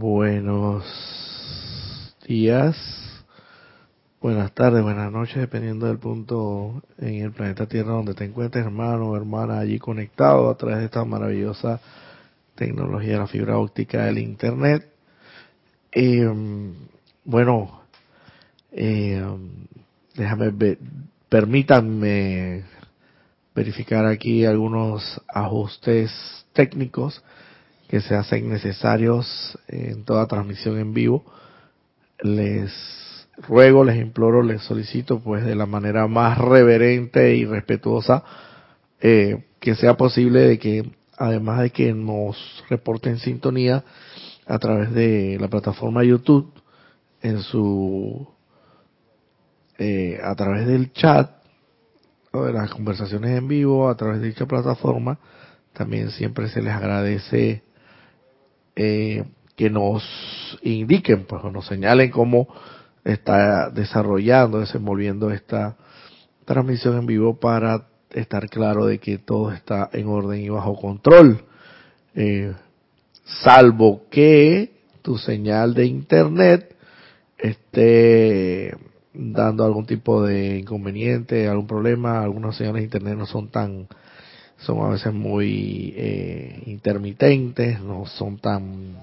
Buenos días, buenas tardes, buenas noches, dependiendo del punto en el planeta Tierra donde te encuentres, hermano o hermana, allí conectado a través de esta maravillosa tecnología de la fibra óptica del Internet. Eh, bueno, eh, déjame permítanme verificar aquí algunos ajustes técnicos que se hacen necesarios en toda transmisión en vivo. Les ruego, les imploro, les solicito, pues de la manera más reverente y respetuosa eh, que sea posible de que, además de que nos reporten sintonía a través de la plataforma YouTube, en su eh, a través del chat o de las conversaciones en vivo a través de dicha plataforma también siempre se les agradece eh, que nos indiquen, pues, nos señalen cómo está desarrollando, desenvolviendo esta transmisión en vivo para estar claro de que todo está en orden y bajo control. Eh, salvo que tu señal de internet esté dando algún tipo de inconveniente, algún problema, algunas señales de internet no son tan son a veces muy eh, intermitentes, no son tan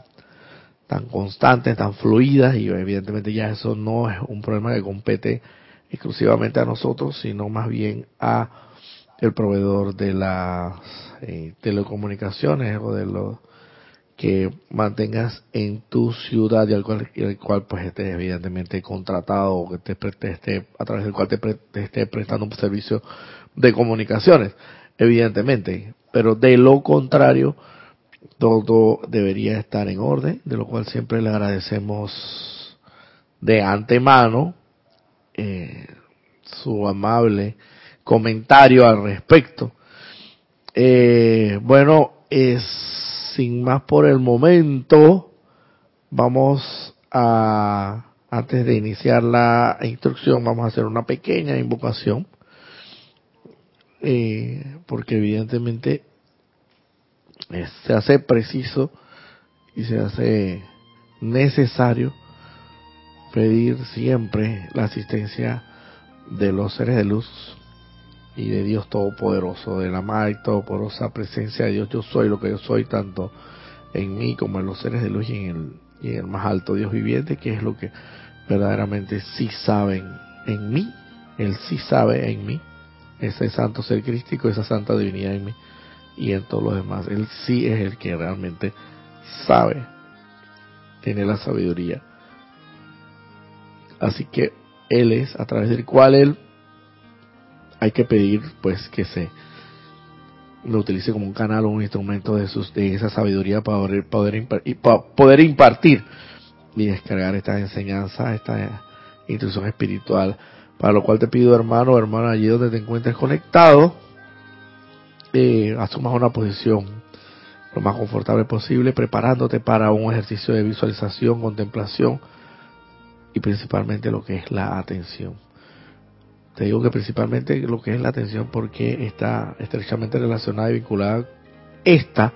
tan constantes, tan fluidas y evidentemente ya eso no es un problema que compete exclusivamente a nosotros, sino más bien a el proveedor de las eh, telecomunicaciones o de los que mantengas en tu ciudad y al cual, el cual pues estés evidentemente contratado o que te, esté, a través del cual te, te esté prestando un servicio de comunicaciones evidentemente, pero de lo contrario, todo debería estar en orden, de lo cual siempre le agradecemos de antemano eh, su amable comentario al respecto. Eh, bueno, es, sin más por el momento, vamos a, antes de iniciar la instrucción, vamos a hacer una pequeña invocación eh, porque evidentemente eh, se hace preciso y se hace necesario pedir siempre la asistencia de los seres de luz y de Dios Todopoderoso, de la y todopoderosa presencia de Dios. Yo soy lo que yo soy, tanto en mí como en los seres de luz y en el, y en el más alto Dios viviente, que es lo que verdaderamente sí saben en mí. Él sí sabe en mí ese santo ser crístico, esa santa divinidad en mí y en todos los demás. Él sí es el que realmente sabe, tiene la sabiduría. Así que Él es a través del cual Él hay que pedir pues que se lo utilice como un canal o un instrumento de, sus, de esa sabiduría para poder, poder, poder impartir y descargar esta enseñanza, esta instrucción espiritual para lo cual te pido, hermano o hermana, allí donde te encuentres conectado, eh, asumas una posición lo más confortable posible, preparándote para un ejercicio de visualización, contemplación y principalmente lo que es la atención. Te digo que principalmente lo que es la atención porque está estrechamente relacionada y vinculada esta,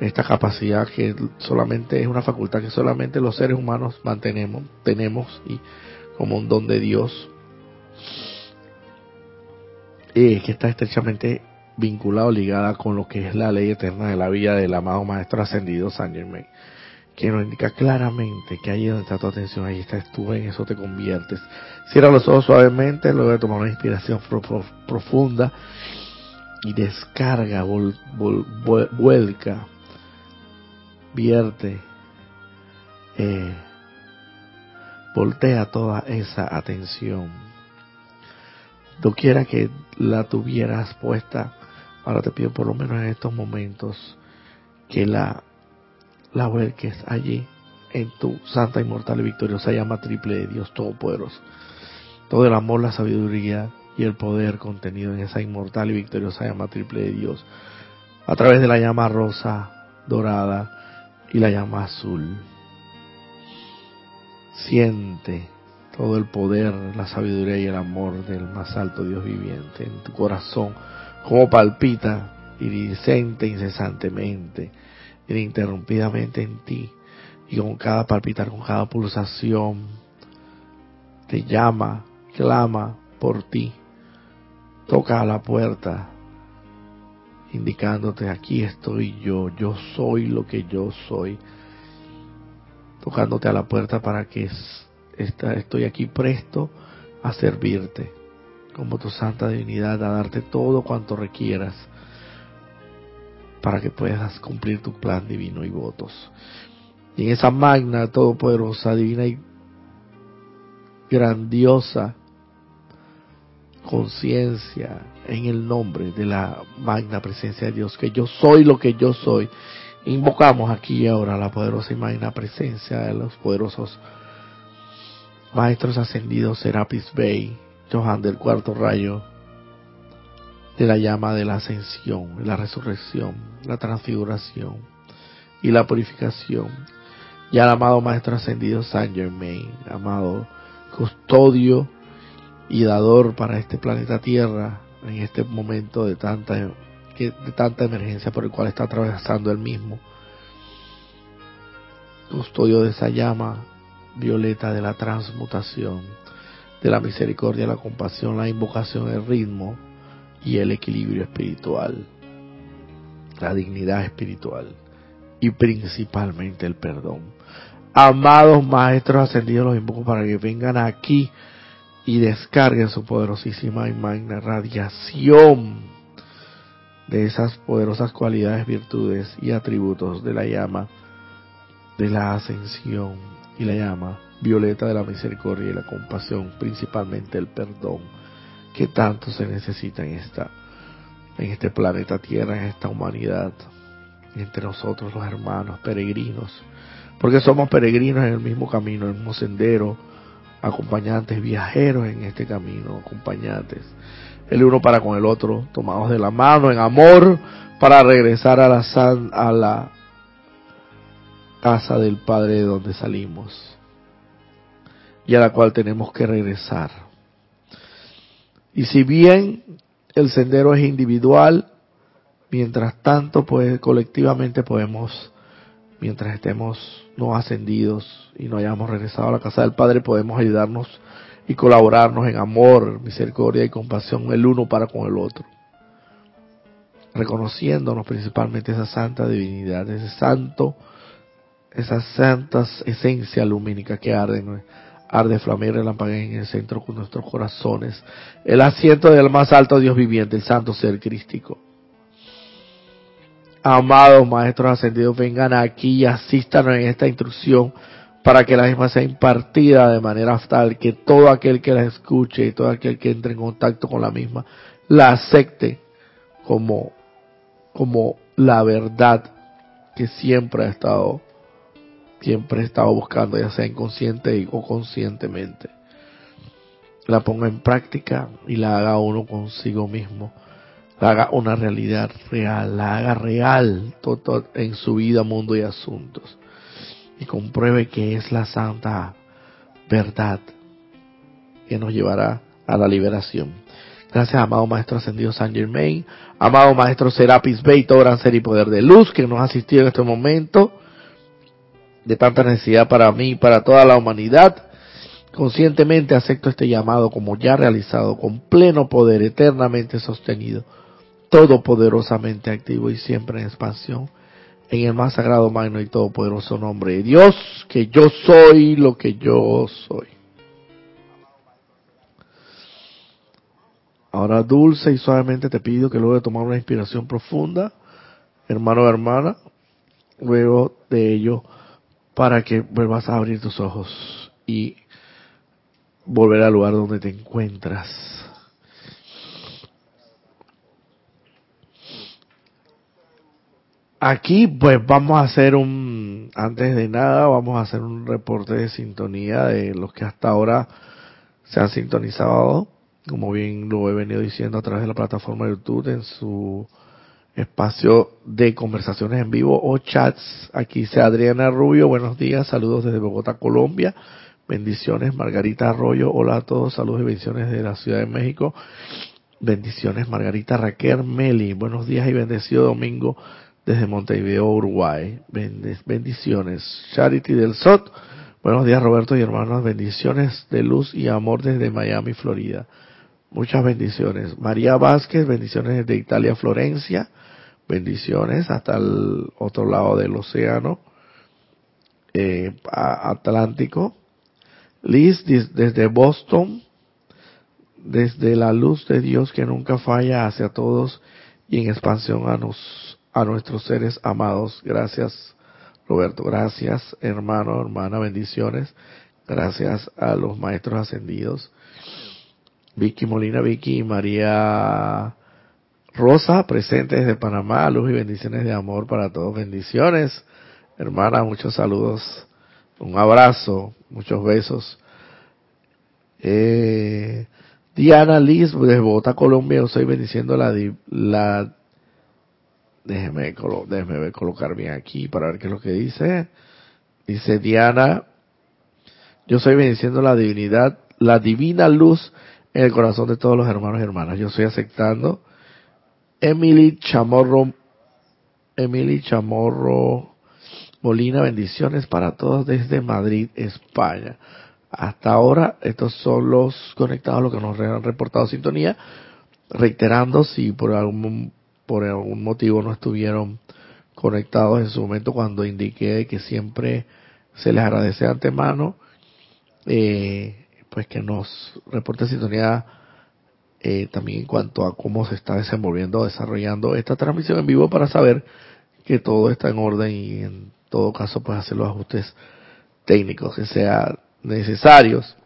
esta capacidad que solamente es una facultad que solamente los seres humanos mantenemos, tenemos y como un don de Dios eh, que está estrechamente vinculado, ligada con lo que es la ley eterna de la vida del amado Maestro Ascendido San Germain, que nos indica claramente que ahí donde está tu atención, ahí estás tú, en eso te conviertes. Cierra los ojos suavemente, luego de tomar una inspiración profunda y descarga, vuelca, vierte, eh, voltea toda esa atención quiera que la tuvieras puesta, ahora te pido por lo menos en estos momentos que la, la vuelques allí en tu santa, inmortal y victoriosa llama triple de Dios Todopoderoso. Todo el amor, la sabiduría y el poder contenido en esa inmortal y victoriosa llama triple de Dios, a través de la llama rosa, dorada y la llama azul. Siente todo el poder, la sabiduría y el amor del más alto Dios viviente en tu corazón, como palpita iridiscente, incesantemente, ininterrumpidamente en ti, y con cada palpitar, con cada pulsación, te llama, clama por ti, toca a la puerta, indicándote aquí estoy yo, yo soy lo que yo soy, tocándote a la puerta para que estoy aquí presto a servirte como tu santa divinidad, a darte todo cuanto requieras para que puedas cumplir tu plan divino y votos. Y en esa magna, todopoderosa, divina y grandiosa conciencia en el nombre de la magna presencia de Dios, que yo soy lo que yo soy. Invocamos aquí y ahora la poderosa y magna presencia de los poderosos maestros ascendidos Serapis Bey, Johan del cuarto rayo, de la llama de la ascensión, la resurrección, la transfiguración y la purificación. Y al amado Maestro Ascendido Saint Germain, amado custodio y dador para este planeta Tierra en este momento de tanta, de tanta emergencia por el cual está atravesando el mismo. Custodio de esa llama violeta de la transmutación, de la misericordia, la compasión, la invocación, el ritmo y el equilibrio espiritual, la dignidad espiritual y principalmente el perdón. Amados maestros ascendidos, los invoco para que vengan aquí y descarguen su poderosísima y magna radiación de esas poderosas cualidades, virtudes y atributos de la llama de la ascensión y la llama violeta de la misericordia y la compasión, principalmente el perdón que tanto se necesita en esta en este planeta Tierra, en esta humanidad, entre nosotros los hermanos peregrinos, porque somos peregrinos en el mismo camino, en el mismo sendero, acompañantes, viajeros en este camino, acompañantes, el uno para con el otro, tomados de la mano en amor para regresar a la, a la casa del Padre de donde salimos y a la cual tenemos que regresar. Y si bien el sendero es individual, mientras tanto, pues colectivamente podemos, mientras estemos no ascendidos y no hayamos regresado a la casa del Padre, podemos ayudarnos y colaborarnos en amor, misericordia y compasión el uno para con el otro. Reconociéndonos principalmente esa santa divinidad, ese santo, esa santa esencia lumínica que arde arde flamea y en el centro con nuestros corazones, el asiento del más alto Dios viviente, el santo ser crístico. Amados maestros ascendidos, vengan aquí y asistan en esta instrucción para que la misma sea impartida de manera tal que todo aquel que la escuche y todo aquel que entre en contacto con la misma la acepte como, como la verdad que siempre ha estado siempre he estado buscando, ya sea inconsciente o conscientemente. La ponga en práctica y la haga uno consigo mismo. La haga una realidad real, la haga real todo, en su vida, mundo y asuntos. Y compruebe que es la santa verdad que nos llevará a la liberación. Gracias, amado Maestro Ascendido San Germain, amado Maestro Serapis Bey, todo gran ser y poder de luz que nos ha asistido en este momento de tanta necesidad para mí y para toda la humanidad, conscientemente acepto este llamado como ya realizado, con pleno poder, eternamente sostenido, todopoderosamente activo y siempre en expansión, en el más sagrado, magno y todopoderoso nombre de Dios, que yo soy lo que yo soy. Ahora dulce y suavemente te pido que luego de tomar una inspiración profunda, hermano o hermana, luego de ello para que vuelvas a abrir tus ojos y volver al lugar donde te encuentras. Aquí pues vamos a hacer un, antes de nada, vamos a hacer un reporte de sintonía de los que hasta ahora se han sintonizado, como bien lo he venido diciendo a través de la plataforma de YouTube en su espacio de conversaciones en vivo o chats. Aquí dice Adriana Rubio, buenos días, saludos desde Bogotá, Colombia. Bendiciones, Margarita Arroyo, hola a todos, saludos y bendiciones de la Ciudad de México. Bendiciones, Margarita Raquel Meli, buenos días y bendecido domingo desde Montevideo, Uruguay. Bendiciones. Charity del SOT. Buenos días Roberto y hermanos. Bendiciones de luz y amor desde Miami, Florida. Muchas bendiciones. María Vázquez, bendiciones desde Italia, Florencia. Bendiciones hasta el otro lado del océano eh, Atlántico. Liz desde Boston, desde la luz de Dios que nunca falla hacia todos y en expansión a, nos, a nuestros seres amados. Gracias, Roberto. Gracias, hermano, hermana. Bendiciones. Gracias a los maestros ascendidos. Vicky Molina, Vicky y María Rosa, presentes desde Panamá. Luz y bendiciones de amor para todos. Bendiciones, hermana. Muchos saludos. Un abrazo. Muchos besos. Eh, Diana Liz de Bogotá, Colombia, yo estoy bendiciendo la, la déjeme, déjeme colocar bien aquí para ver qué es lo que dice. Dice Diana, yo estoy bendiciendo la divinidad, la divina luz en el corazón de todos los hermanos y hermanas. Yo estoy aceptando. Emily Chamorro, Emily Chamorro Molina, bendiciones para todos desde Madrid, España. Hasta ahora, estos son los conectados, los que nos han reportado sintonía, reiterando si por algún, por algún motivo no estuvieron conectados en su momento cuando indiqué que siempre se les agradece de antemano, eh, pues que nos reporte sintonía eh, también en cuanto a cómo se está desenvolviendo, desarrollando esta transmisión en vivo para saber que todo está en orden y en todo caso pues hacer los ajustes técnicos que sea necesarios.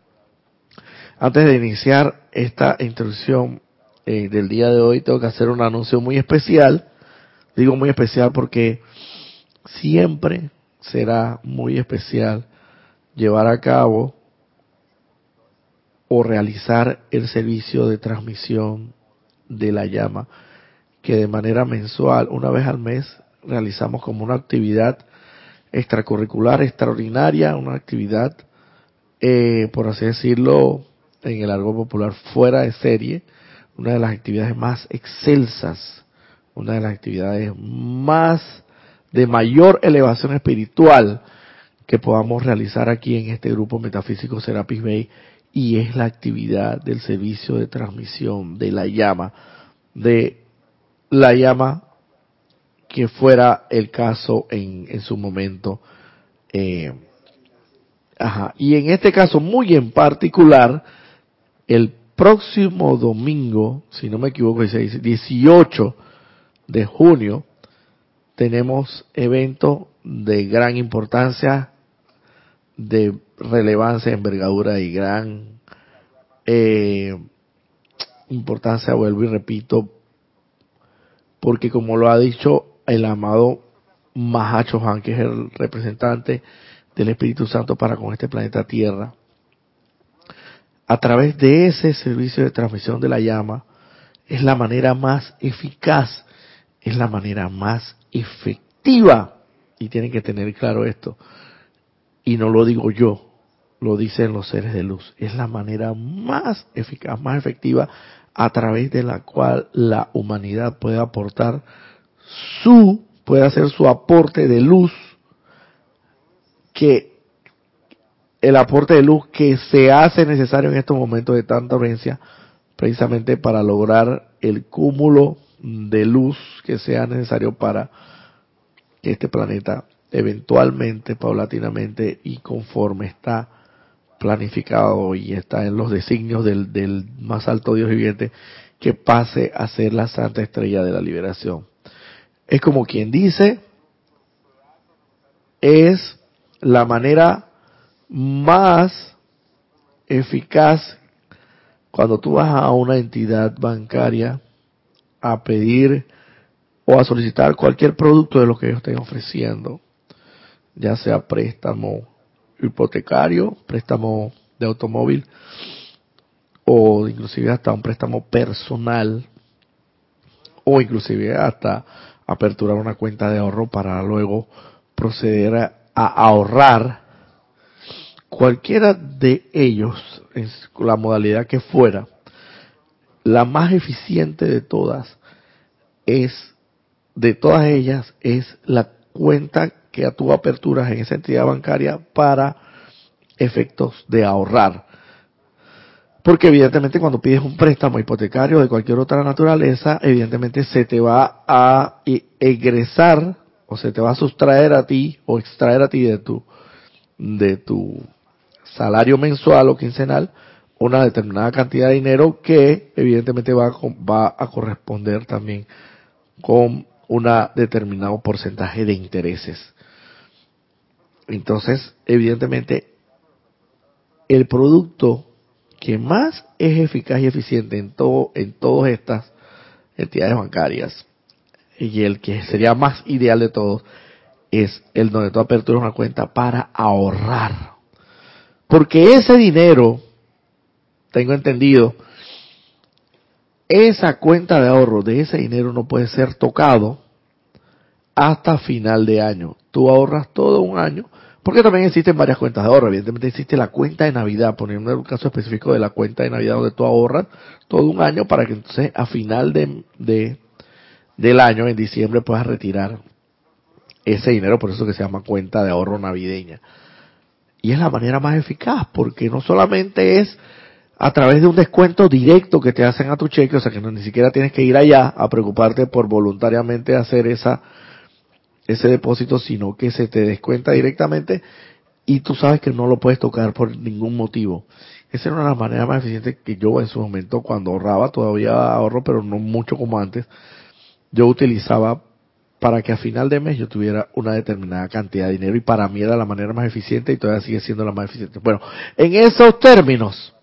Antes de iniciar esta introducción eh, del día de hoy, tengo que hacer un anuncio muy especial. Digo muy especial porque siempre será muy especial llevar a cabo o realizar el servicio de transmisión de la llama, que de manera mensual, una vez al mes, realizamos como una actividad extracurricular extraordinaria, una actividad eh, por así decirlo, en el algo popular fuera de serie, una de las actividades más excelsas, una de las actividades más de mayor elevación espiritual que podamos realizar aquí en este grupo metafísico Serapis Bay y es la actividad del servicio de transmisión de la llama, de la llama que fuera el caso en, en su momento eh, Ajá. Y en este caso muy en particular, el próximo domingo, si no me equivoco, dice 18 de junio, tenemos evento de gran importancia, de relevancia, envergadura y gran eh, importancia, vuelvo y repito, porque como lo ha dicho el amado Mahacho Han, que es el representante del Espíritu Santo para con este planeta Tierra. A través de ese servicio de transmisión de la llama, es la manera más eficaz, es la manera más efectiva, y tienen que tener claro esto, y no lo digo yo, lo dicen los seres de luz, es la manera más eficaz, más efectiva, a través de la cual la humanidad puede aportar su, puede hacer su aporte de luz que el aporte de luz que se hace necesario en estos momentos de tanta urgencia, precisamente para lograr el cúmulo de luz que sea necesario para que este planeta eventualmente, paulatinamente y conforme está planificado y está en los designios del, más alto Dios viviente, que pase a ser la santa estrella de la liberación. Es como quien dice, es la manera más eficaz cuando tú vas a una entidad bancaria a pedir o a solicitar cualquier producto de lo que ellos estén ofreciendo, ya sea préstamo hipotecario, préstamo de automóvil o inclusive hasta un préstamo personal o inclusive hasta aperturar una cuenta de ahorro para luego proceder a ahorrar, cualquiera de ellos, en la modalidad que fuera, la más eficiente de todas es de todas ellas es la cuenta que tú aperturas en esa entidad bancaria para efectos de ahorrar. Porque evidentemente cuando pides un préstamo hipotecario de cualquier otra naturaleza, evidentemente se te va a egresar o se te va a sustraer a ti o extraer a ti de tu de tu salario mensual o quincenal una determinada cantidad de dinero que evidentemente va, va a corresponder también con un determinado porcentaje de intereses. Entonces, evidentemente, el producto que más es eficaz y eficiente en todo, en todas estas entidades bancarias y el que sería más ideal de todos es el donde tú aperturas una cuenta para ahorrar. Porque ese dinero, tengo entendido, esa cuenta de ahorro de ese dinero no puede ser tocado hasta final de año. Tú ahorras todo un año, porque también existen varias cuentas de ahorro. Evidentemente existe la cuenta de Navidad, poniendo un caso específico de la cuenta de Navidad donde tú ahorras todo un año para que entonces a final de, de del año, en diciembre, puedas retirar ese dinero, por eso que se llama cuenta de ahorro navideña. Y es la manera más eficaz, porque no solamente es a través de un descuento directo que te hacen a tu cheque, o sea que no, ni siquiera tienes que ir allá a preocuparte por voluntariamente hacer esa ese depósito, sino que se te descuenta directamente y tú sabes que no lo puedes tocar por ningún motivo. Esa era una de las maneras más eficientes que yo en su momento cuando ahorraba, todavía ahorro, pero no mucho como antes, yo utilizaba para que a final de mes yo tuviera una determinada cantidad de dinero y para mí era la manera más eficiente y todavía sigue siendo la más eficiente. Bueno, en esos términos,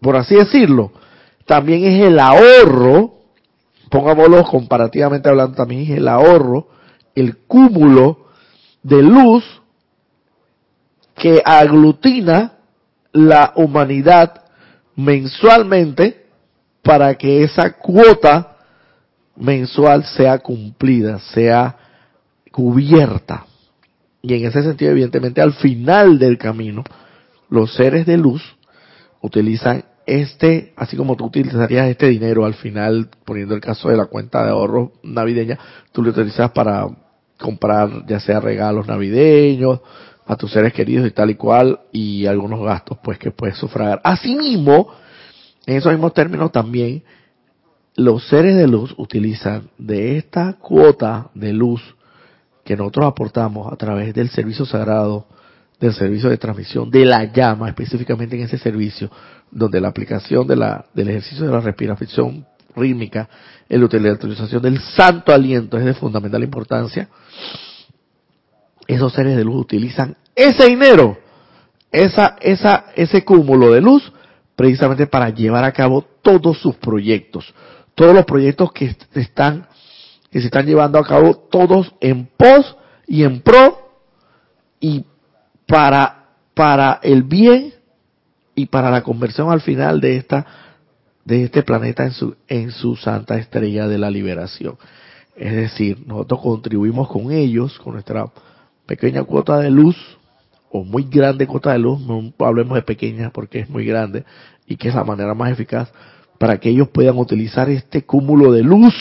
por así decirlo, también es el ahorro, pongámoslo comparativamente hablando, también es el ahorro, el cúmulo de luz que aglutina la humanidad mensualmente para que esa cuota mensual sea cumplida, sea cubierta. Y en ese sentido, evidentemente, al final del camino, los seres de luz utilizan este, así como tú utilizarías este dinero al final, poniendo el caso de la cuenta de ahorro navideña, tú lo utilizas para comprar ya sea regalos navideños a tus seres queridos y tal y cual, y algunos gastos pues que puedes sufragar. Asimismo, en esos mismos términos también, los seres de luz utilizan de esta cuota de luz que nosotros aportamos a través del servicio sagrado, del servicio de transmisión, de la llama, específicamente en ese servicio, donde la aplicación de la, del ejercicio de la respiración rítmica, la utilización del santo aliento es de fundamental importancia, esos seres de luz utilizan ese dinero, esa, esa, ese cúmulo de luz, precisamente para llevar a cabo todos sus proyectos, todos los proyectos que están que se están llevando a cabo todos en pos y en pro y para para el bien y para la conversión al final de esta de este planeta en su en su santa estrella de la liberación. Es decir, nosotros contribuimos con ellos, con nuestra pequeña cuota de luz, o muy grande cuota de luz, no hablemos de pequeña porque es muy grande, y que es la manera más eficaz para que ellos puedan utilizar este cúmulo de luz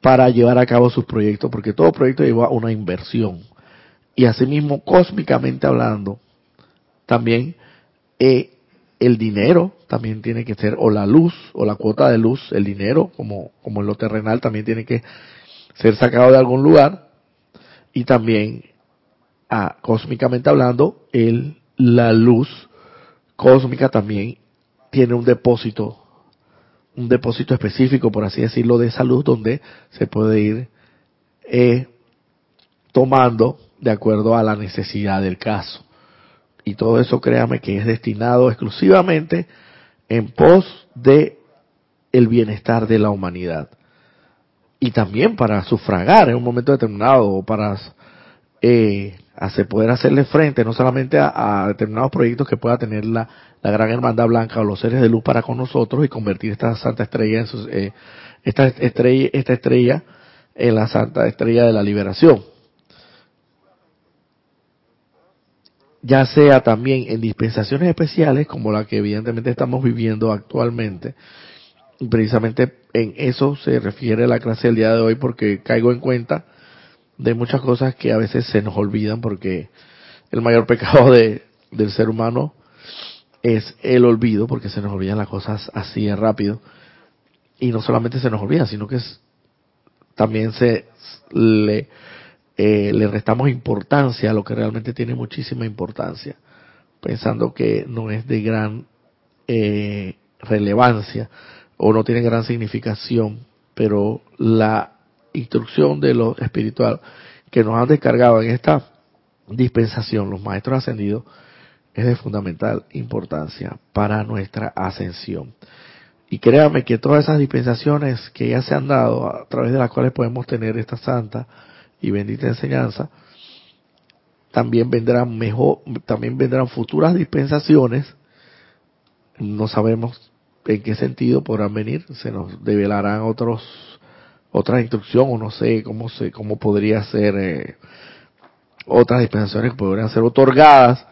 para llevar a cabo sus proyectos, porque todo proyecto lleva una inversión. Y asimismo, cósmicamente hablando, también eh, el dinero también tiene que ser, o la luz, o la cuota de luz, el dinero, como, como en lo terrenal, también tiene que ser sacado de algún lugar. Y también, ah, cósmicamente hablando, el, la luz cósmica también tiene un depósito, un depósito específico, por así decirlo, de salud donde se puede ir eh, tomando de acuerdo a la necesidad del caso. Y todo eso, créame que es destinado exclusivamente en pos de el bienestar de la humanidad. Y también para sufragar en un momento determinado o para eh, hacer, poder hacerle frente no solamente a, determinados proyectos que pueda tener la, la, gran hermandad blanca o los seres de luz para con nosotros y convertir esta santa estrella en eh, esta estrella esta estrella en la santa estrella de la liberación ya sea también en dispensaciones especiales como la que evidentemente estamos viviendo actualmente precisamente en eso se refiere la clase del día de hoy porque caigo en cuenta de muchas cosas que a veces se nos olvidan porque el mayor pecado de, del ser humano es el olvido porque se nos olvidan las cosas así de rápido. Y no solamente se nos olvida sino que también se le, eh, le restamos importancia a lo que realmente tiene muchísima importancia pensando que no es de gran eh, relevancia o no tiene gran significación, pero la instrucción de lo espiritual que nos han descargado en esta dispensación, los maestros ascendidos, es de fundamental importancia para nuestra ascensión. Y créame que todas esas dispensaciones que ya se han dado, a través de las cuales podemos tener esta santa y bendita enseñanza, también vendrán mejor, también vendrán futuras dispensaciones. No sabemos en qué sentido podrán venir, se nos develarán otros otra instrucción o no sé cómo se cómo podría ser eh, otras dispensaciones que podrían ser otorgadas,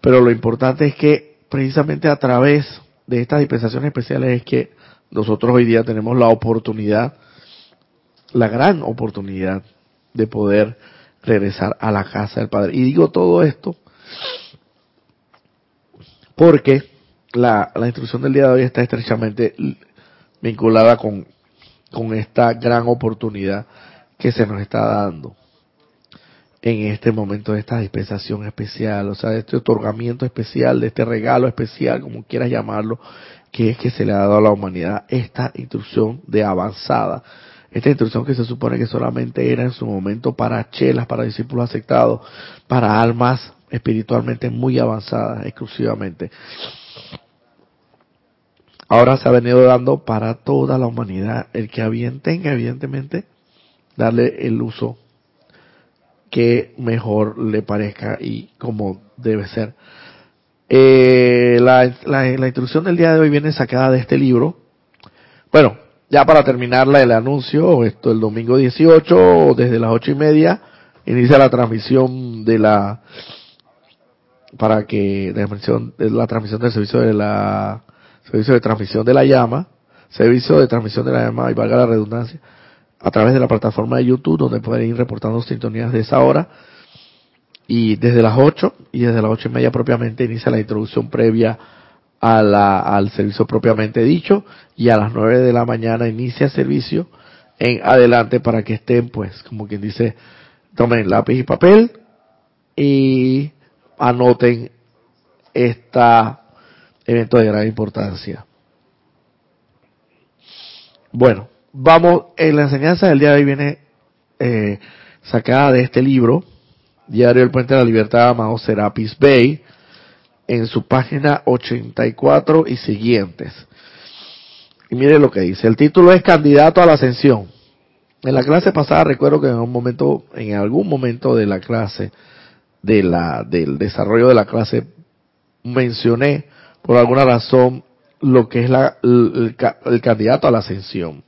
pero lo importante es que precisamente a través de estas dispensaciones especiales es que nosotros hoy día tenemos la oportunidad, la gran oportunidad de poder regresar a la casa del Padre. Y digo todo esto porque la, instrucción del día de hoy está estrechamente vinculada con, con esta gran oportunidad que se nos está dando en este momento de esta dispensación especial, o sea, de este otorgamiento especial, de este regalo especial, como quieras llamarlo, que es que se le ha dado a la humanidad esta instrucción de avanzada. Esta instrucción que se supone que solamente era en su momento para chelas, para discípulos aceptados, para almas espiritualmente muy avanzadas exclusivamente ahora se ha venido dando para toda la humanidad. El que a bien tenga, evidentemente, darle el uso que mejor le parezca y como debe ser. Eh, la, instrucción del día de hoy viene sacada de este libro. Bueno, ya para terminarla el anuncio, esto el domingo 18, desde las ocho y media, inicia la transmisión de la, para que, la transmisión, la transmisión del servicio de la servicio de transmisión de la llama, servicio de transmisión de la llama, y valga la redundancia, a través de la plataforma de YouTube, donde pueden ir reportando sintonías de esa hora. Y desde las 8 y desde las ocho y media propiamente inicia la introducción previa a la, al servicio propiamente dicho. Y a las 9 de la mañana inicia el servicio en adelante para que estén, pues, como quien dice, tomen lápiz y papel y anoten esta evento de gran importancia. Bueno, vamos, en la enseñanza del día de hoy viene eh, sacada de este libro, Diario del Puente de la Libertad, amado Serapis Bay, en su página 84 y siguientes. Y mire lo que dice, el título es Candidato a la Ascensión. En la clase pasada recuerdo que en un momento, en algún momento de la clase, de la, del desarrollo de la clase, mencioné por alguna razón lo que es la, el, candidato a la ascensión.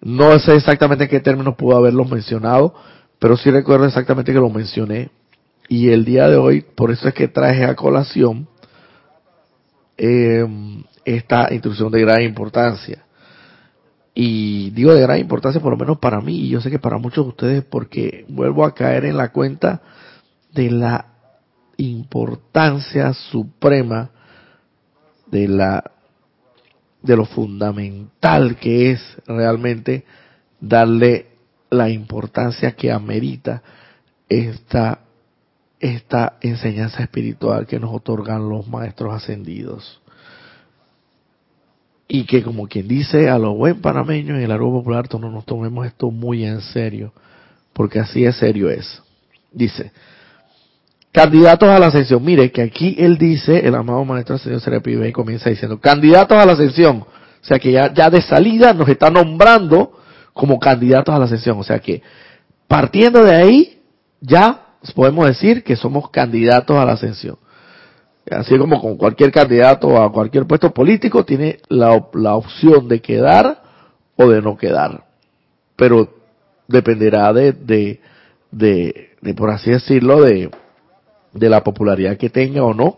No sé exactamente en qué términos pudo haberlo mencionado, pero sí recuerdo exactamente que lo mencioné. Y el día de hoy, por eso es que traje a colación em, esta instrucción de gran importancia. Y digo de gran importancia por lo menos para mí, y yo sé que para muchos de ustedes, porque vuelvo a caer en la cuenta de la importancia suprema de la de lo fundamental que es realmente darle la importancia que amerita esta esta enseñanza espiritual que nos otorgan los maestros ascendidos. Y que como quien dice a los buen panameños en el árbol popular no nos tomemos esto muy en serio, porque así de serio es. Dice, candidatos a la ascensión. Mire que aquí él dice, el amado maestro señor y comienza diciendo, candidatos a la ascensión. O sea que ya, ya de salida nos está nombrando como candidatos a la ascensión. O sea que partiendo de ahí, ya podemos decir que somos candidatos a la ascensión. Así como con cualquier candidato a cualquier puesto político, tiene la, la opción de quedar o de no quedar. Pero dependerá de, de, de, de por así decirlo, de, de la popularidad que tenga o no.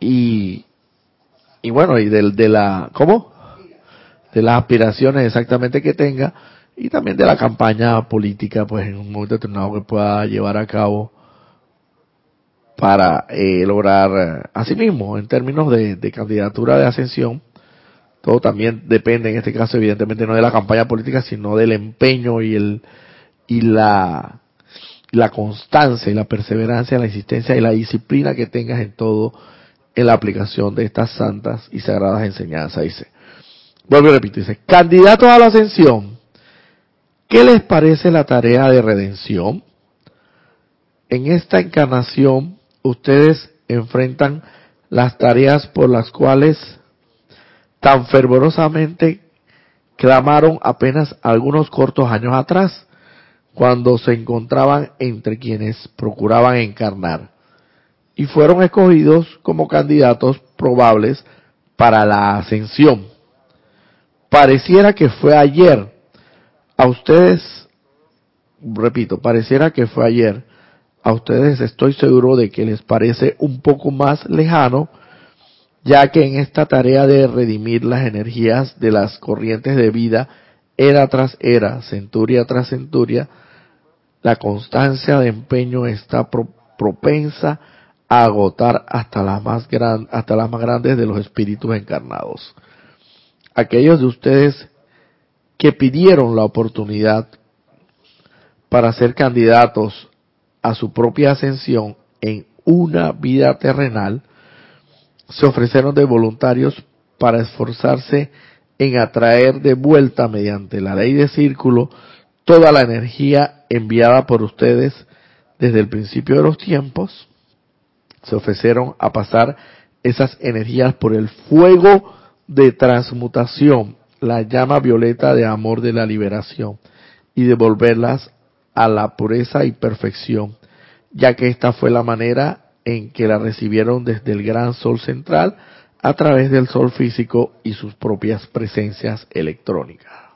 Y, y bueno, y del, de la, ¿cómo? de las aspiraciones exactamente que tenga y también de la campaña política, pues en un momento determinado que pueda llevar a cabo para eh, lograr, eh, asimismo, en términos de, candidatura de ascensión, todo también depende, en este caso, evidentemente, no de la campaña política, sino del empeño y el y la la constancia y la perseverancia, la insistencia y la disciplina que tengas en todo en la aplicación de estas santas y sagradas enseñanzas. Dice, vuelvo y repito, dice, candidatos a la ascensión, ¿qué les parece la tarea de redención? En esta encarnación ustedes enfrentan las tareas por las cuales tan fervorosamente clamaron apenas algunos cortos años atrás, cuando se encontraban entre quienes procuraban encarnar y fueron escogidos como candidatos probables para la ascensión. Pareciera que fue ayer. A ustedes, repito, pareciera que fue ayer. A ustedes estoy seguro de que les parece un poco más lejano, ya que en esta tarea de redimir las energías de las corrientes de vida, era tras era, centuria tras centuria, la constancia de empeño está propensa a agotar hasta las más hasta las más grandes de los espíritus encarnados. Aquellos de ustedes que pidieron la oportunidad para ser candidatos a su propia ascensión en una vida terrenal, se ofrecieron de voluntarios para esforzarse en atraer de vuelta mediante la ley de círculo toda la energía enviada por ustedes desde el principio de los tiempos, se ofrecieron a pasar esas energías por el fuego de transmutación, la llama violeta de amor de la liberación, y devolverlas a la pureza y perfección, ya que esta fue la manera en que la recibieron desde el gran sol central a través del sol físico y sus propias presencias electrónicas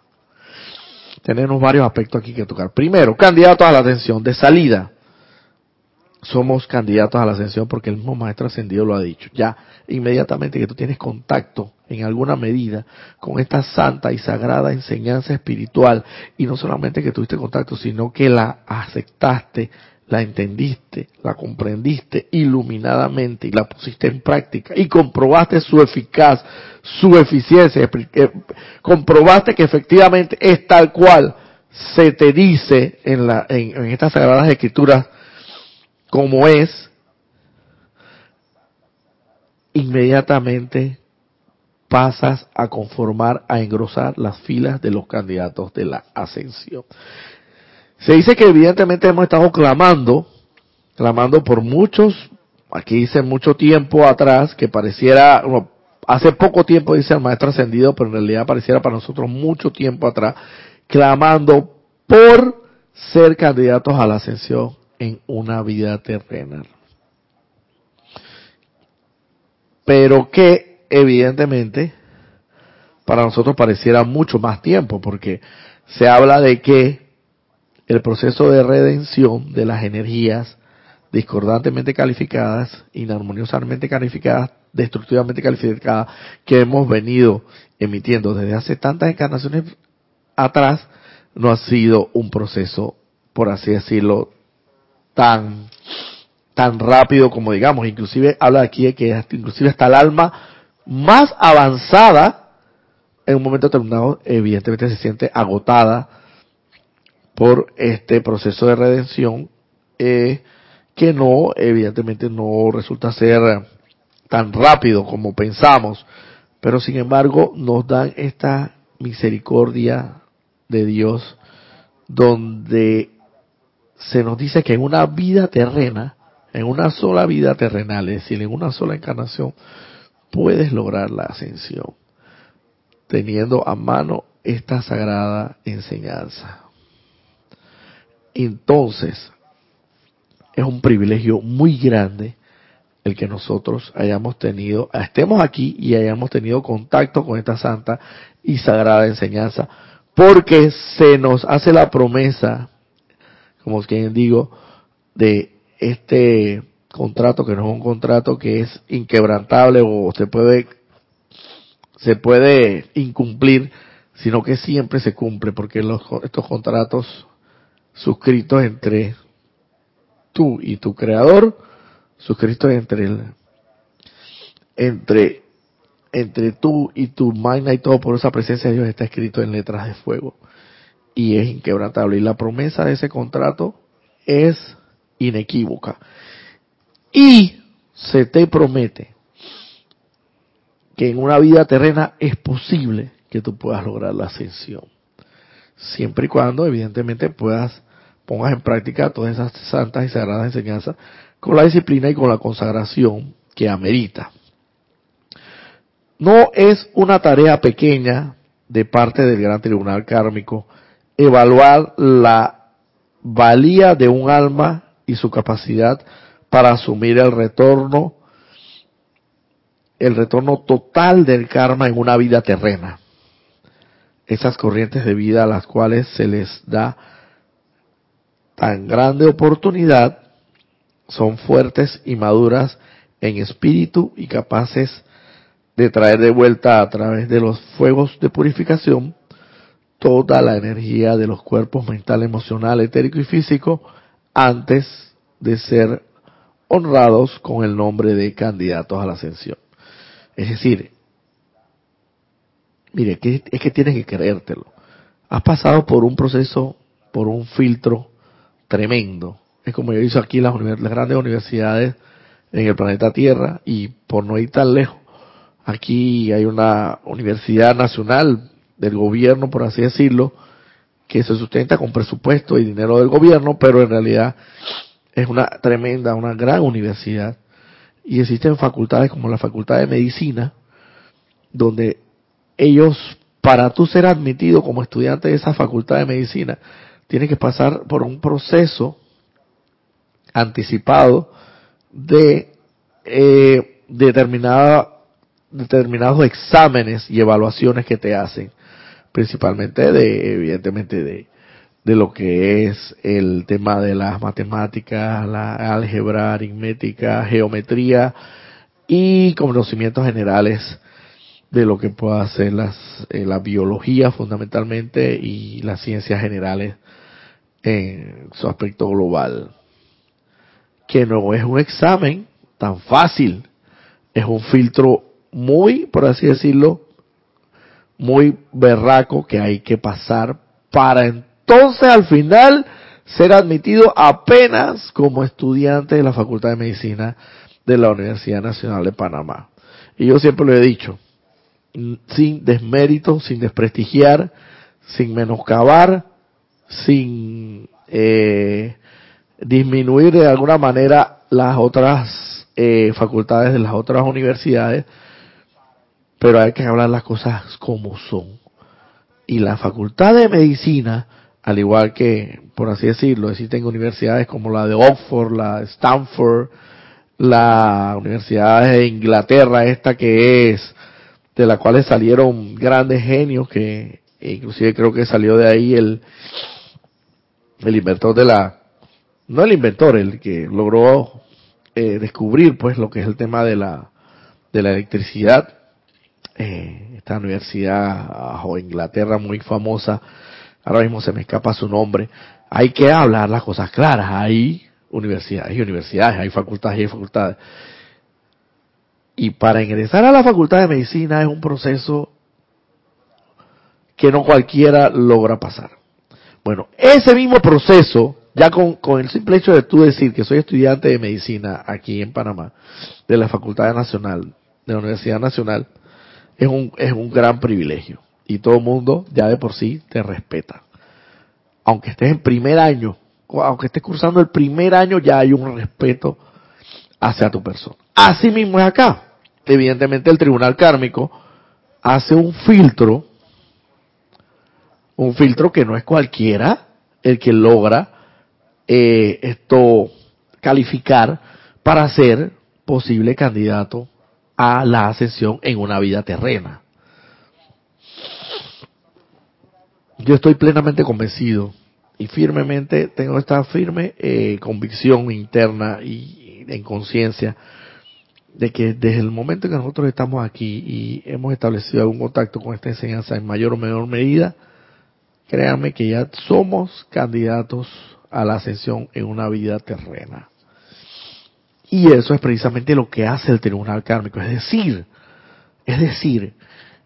tenemos varios aspectos aquí que tocar. Primero, candidatos a la ascensión de salida. Somos candidatos a la ascensión porque el mismo maestro ascendido lo ha dicho. Ya inmediatamente que tú tienes contacto en alguna medida con esta santa y sagrada enseñanza espiritual y no solamente que tuviste contacto, sino que la aceptaste, la entendiste, la comprendiste iluminadamente y la pusiste en práctica y comprobaste su eficaz, su eficiencia, eh, comprobaste que efectivamente es tal cual se te dice en, la, en estas sagradas escrituras como es, inmediatamente pasas a conformar, a engrosar las filas de los candidatos de la ascensión. Se dice que evidentemente hemos estado clamando, clamando por muchos, aquí dice mucho tiempo atrás, que pareciera, hace poco tiempo dice el maestro ascendido, pero en realidad pareciera para nosotros mucho tiempo atrás, clamando por ser candidatos a la ascensión en una vida terrenal. Pero que evidentemente para nosotros pareciera mucho más tiempo, porque se habla de que el proceso de redención de las energías discordantemente calificadas, inarmoniosamente calificadas, destructivamente calificadas, que hemos venido emitiendo desde hace tantas encarnaciones atrás, no ha sido un proceso, por así decirlo, tan, tan rápido como digamos. Inclusive habla aquí de que inclusive hasta el alma más avanzada, en un momento determinado, evidentemente se siente agotada, por este proceso de redención eh, que no, evidentemente no resulta ser tan rápido como pensamos, pero sin embargo nos dan esta misericordia de Dios donde se nos dice que en una vida terrena, en una sola vida terrenal, es decir, en una sola encarnación, puedes lograr la ascensión, teniendo a mano esta sagrada enseñanza. Entonces, es un privilegio muy grande el que nosotros hayamos tenido, estemos aquí y hayamos tenido contacto con esta santa y sagrada enseñanza, porque se nos hace la promesa, como quien digo, de este contrato que no es un contrato que es inquebrantable o se puede se puede incumplir sino que siempre se cumple, porque los, estos contratos suscritos entre tú y tu creador, suscritos entre el, entre entre tú y tu magna y todo por esa presencia de Dios está escrito en letras de fuego y es inquebrantable y la promesa de ese contrato es inequívoca y se te promete que en una vida terrena es posible que tú puedas lograr la ascensión. Siempre y cuando, evidentemente, puedas, pongas en práctica todas esas santas y sagradas enseñanzas con la disciplina y con la consagración que amerita. No es una tarea pequeña de parte del gran tribunal kármico evaluar la valía de un alma y su capacidad para asumir el retorno el retorno total del karma en una vida terrena. Esas corrientes de vida a las cuales se les da tan grande oportunidad son fuertes y maduras en espíritu y capaces de traer de vuelta a través de los fuegos de purificación toda la energía de los cuerpos mental, emocional, etérico y físico antes de ser honrados con el nombre de candidatos a la ascensión. Es decir, mire, es que tienes que creértelo. Has pasado por un proceso, por un filtro tremendo. Es como yo hice aquí las, las grandes universidades en el planeta Tierra y por no ir tan lejos, aquí hay una universidad nacional del gobierno, por así decirlo, que se sustenta con presupuesto y dinero del gobierno, pero en realidad es una tremenda, una gran universidad. Y existen facultades como la Facultad de Medicina, donde ellos, para tú ser admitido como estudiante de esa Facultad de Medicina, tienes que pasar por un proceso anticipado de eh, determinada, determinados exámenes y evaluaciones que te hacen, principalmente de, evidentemente, de, de lo que es el tema de las matemáticas, la álgebra, aritmética, geometría y conocimientos generales de lo que pueda hacer las, eh, la biología fundamentalmente y las ciencias generales en su aspecto global. Que no es un examen tan fácil, es un filtro muy, por así decirlo, muy berraco que hay que pasar para entonces al final ser admitido apenas como estudiante de la Facultad de Medicina de la Universidad Nacional de Panamá. Y yo siempre lo he dicho, sin desmérito, sin desprestigiar, sin menoscabar, sin eh, disminuir de alguna manera las otras eh, facultades de las otras universidades, pero hay que hablar las cosas como son. Y la Facultad de Medicina al igual que, por así decirlo, existen universidades como la de Oxford, la de Stanford, la Universidad de Inglaterra, esta que es, de la cual salieron grandes genios, que inclusive creo que salió de ahí el, el inventor de la, no el inventor, el que logró eh, descubrir pues lo que es el tema de la, de la electricidad, eh, esta universidad o Inglaterra muy famosa, ahora mismo se me escapa su nombre, hay que hablar las cosas claras, hay universidades y universidades, hay facultades y hay facultades. Y para ingresar a la facultad de medicina es un proceso que no cualquiera logra pasar. Bueno, ese mismo proceso, ya con, con el simple hecho de tú decir que soy estudiante de medicina aquí en Panamá, de la Facultad Nacional, de la Universidad Nacional, es un, es un gran privilegio y todo el mundo ya de por sí te respeta. Aunque estés en primer año, aunque estés cursando el primer año, ya hay un respeto hacia tu persona. Así mismo es acá. Evidentemente el tribunal kármico hace un filtro, un filtro que no es cualquiera el que logra eh, esto calificar para ser posible candidato a la ascensión en una vida terrena. yo estoy plenamente convencido y firmemente tengo esta firme eh, convicción interna y en conciencia de que desde el momento en que nosotros estamos aquí y hemos establecido algún contacto con esta enseñanza en mayor o menor medida, créanme que ya somos candidatos a la ascensión en una vida terrena. Y eso es precisamente lo que hace el tribunal kármico, es decir, es decir,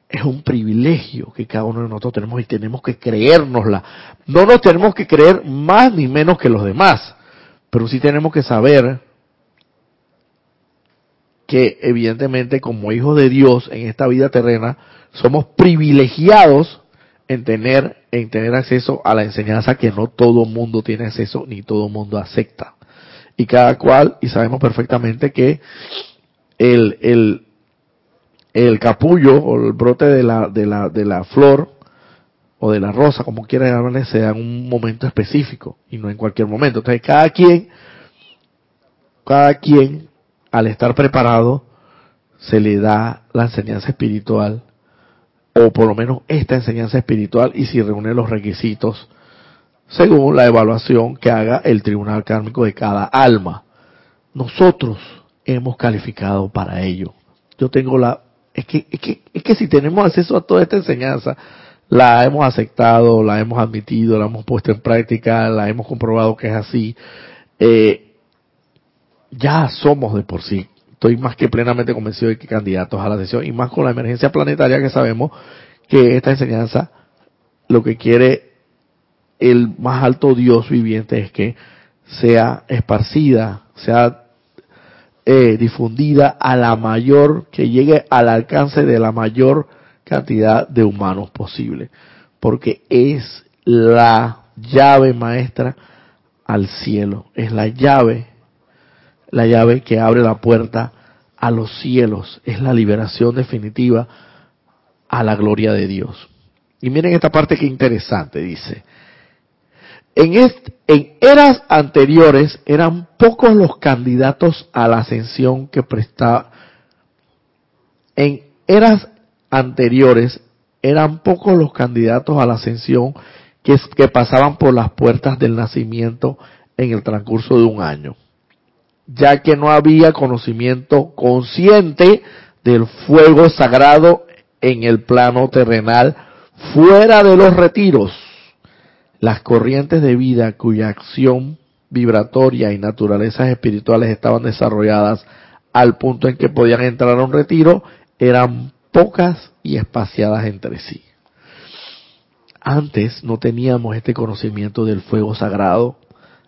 es un privilegio que cada uno de nosotros tenemos y tenemos que creérnosla. No nos tenemos que creer más ni menos que los demás, pero sí tenemos que saber que evidentemente como hijos de Dios en esta vida terrena somos privilegiados en tener en tener acceso a la enseñanza que no todo mundo tiene acceso ni todo mundo acepta. Y cada cual, y sabemos perfectamente que el, el, el capullo o el brote de la, de la, de la flor o de la rosa, como quiera llamarle, sea en un momento específico y no en cualquier momento. Entonces cada quien, cada quien al estar preparado, se le da la enseñanza espiritual, o por lo menos esta enseñanza espiritual, y si reúne los requisitos según la evaluación que haga el tribunal kármico de cada alma. Nosotros hemos calificado para ello. Yo tengo la, es que, es que, es que si tenemos acceso a toda esta enseñanza, la hemos aceptado, la hemos admitido, la hemos puesto en práctica, la hemos comprobado que es así. Eh, ya somos de por sí, estoy más que plenamente convencido de que candidatos a la sesión, y más con la emergencia planetaria que sabemos que esta enseñanza lo que quiere el más alto Dios viviente es que sea esparcida, sea eh, difundida a la mayor, que llegue al alcance de la mayor cantidad de humanos posible, porque es la llave maestra al cielo, es la llave la llave que abre la puerta a los cielos, es la liberación definitiva a la gloria de Dios. Y miren esta parte que interesante, dice. En, en eras anteriores eran pocos los candidatos a la ascensión que prestaba. En eras anteriores eran pocos los candidatos a la ascensión que, que pasaban por las puertas del nacimiento en el transcurso de un año ya que no había conocimiento consciente del fuego sagrado en el plano terrenal fuera de los retiros. Las corrientes de vida cuya acción vibratoria y naturalezas espirituales estaban desarrolladas al punto en que podían entrar a un retiro eran pocas y espaciadas entre sí. Antes no teníamos este conocimiento del fuego sagrado,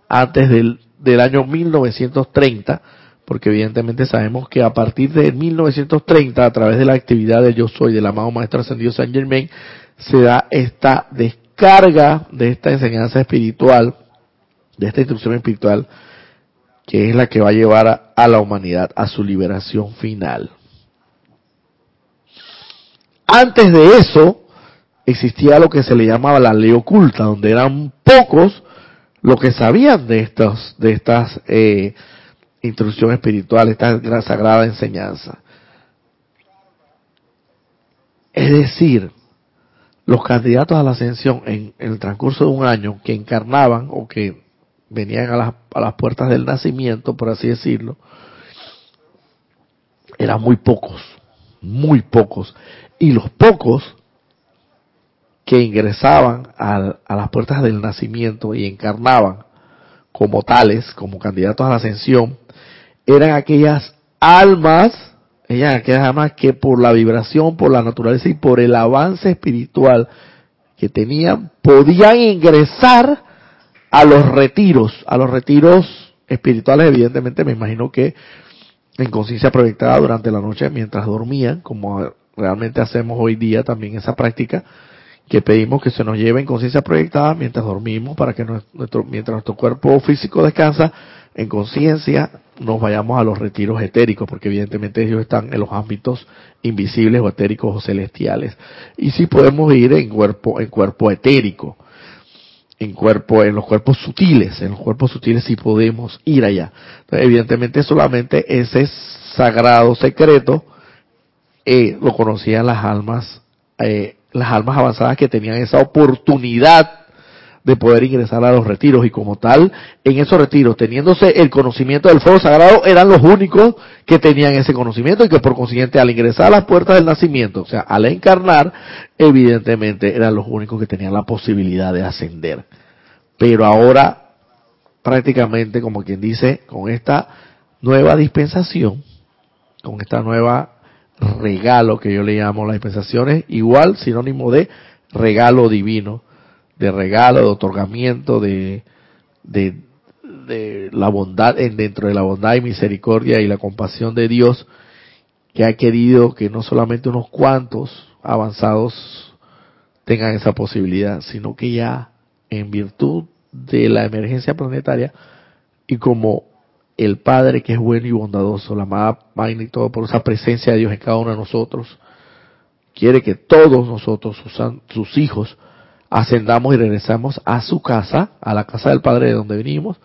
antes del del año 1930, porque evidentemente sabemos que a partir de 1930, a través de la actividad del Yo Soy, del amado Maestro Ascendido San Germain, se da esta descarga de esta enseñanza espiritual, de esta instrucción espiritual, que es la que va a llevar a, la humanidad a su liberación final. Antes de eso, existía lo que se le llamaba la ley oculta, donde eran pocos lo que sabían de estos, de estas eh, instrucción espiritual, esta gran sagrada enseñanza. Es decir, los candidatos a la ascensión en, el transcurso de un año que encarnaban o que venían a las, a las puertas del nacimiento, por así decirlo, eran muy pocos, muy pocos. Y los pocos que ingresaban a, las puertas del nacimiento y encarnaban como tales, como candidatos a la ascensión, eran aquellas almas, aquellas almas que por la vibración, por la naturaleza y por el avance espiritual que tenían, podían ingresar a los retiros, a los retiros espirituales, evidentemente me imagino que en conciencia proyectada durante la noche mientras dormían, como realmente hacemos hoy día también esa práctica, que pedimos que se nos lleve en conciencia proyectada mientras dormimos para que mientras nuestro cuerpo físico descansa en conciencia nos vayamos a los retiros etéricos porque evidentemente ellos están en los ámbitos invisibles o etéricos o celestiales. Y sí podemos ir en cuerpo en cuerpo etérico en cuerpo en los cuerpos sutiles en los cuerpos sutiles sí podemos ir allá. Evidentemente solamente ese sagrado secreto eh, lo conocían las almas eh, las almas avanzadas que tenían esa oportunidad de poder ingresar a los retiros y como tal, en esos retiros, teniéndose el conocimiento del fuego sagrado, eran los únicos que tenían ese conocimiento y que por consiguiente al ingresar a las puertas del nacimiento, o sea, al encarnar, evidentemente eran los únicos que tenían la posibilidad de ascender. Pero ahora, prácticamente, como quien dice, con esta nueva dispensación, con esta nueva regalo que yo le llamo las dispensaciones, igual sinónimo de regalo divino, de regalo, de otorgamiento, de, de, de la bondad, en, dentro de la bondad y misericordia y la compasión de Dios, que ha querido que no solamente unos cuantos avanzados tengan esa posibilidad, sino que ya en virtud de la emergencia planetaria y como el Padre que es bueno y bondadoso, la amada magna y todo por esa presencia de Dios en cada uno de nosotros, quiere que todos nosotros, sus, sus hijos, ascendamos y regresamos a su casa, a la casa del Padre de donde venimos,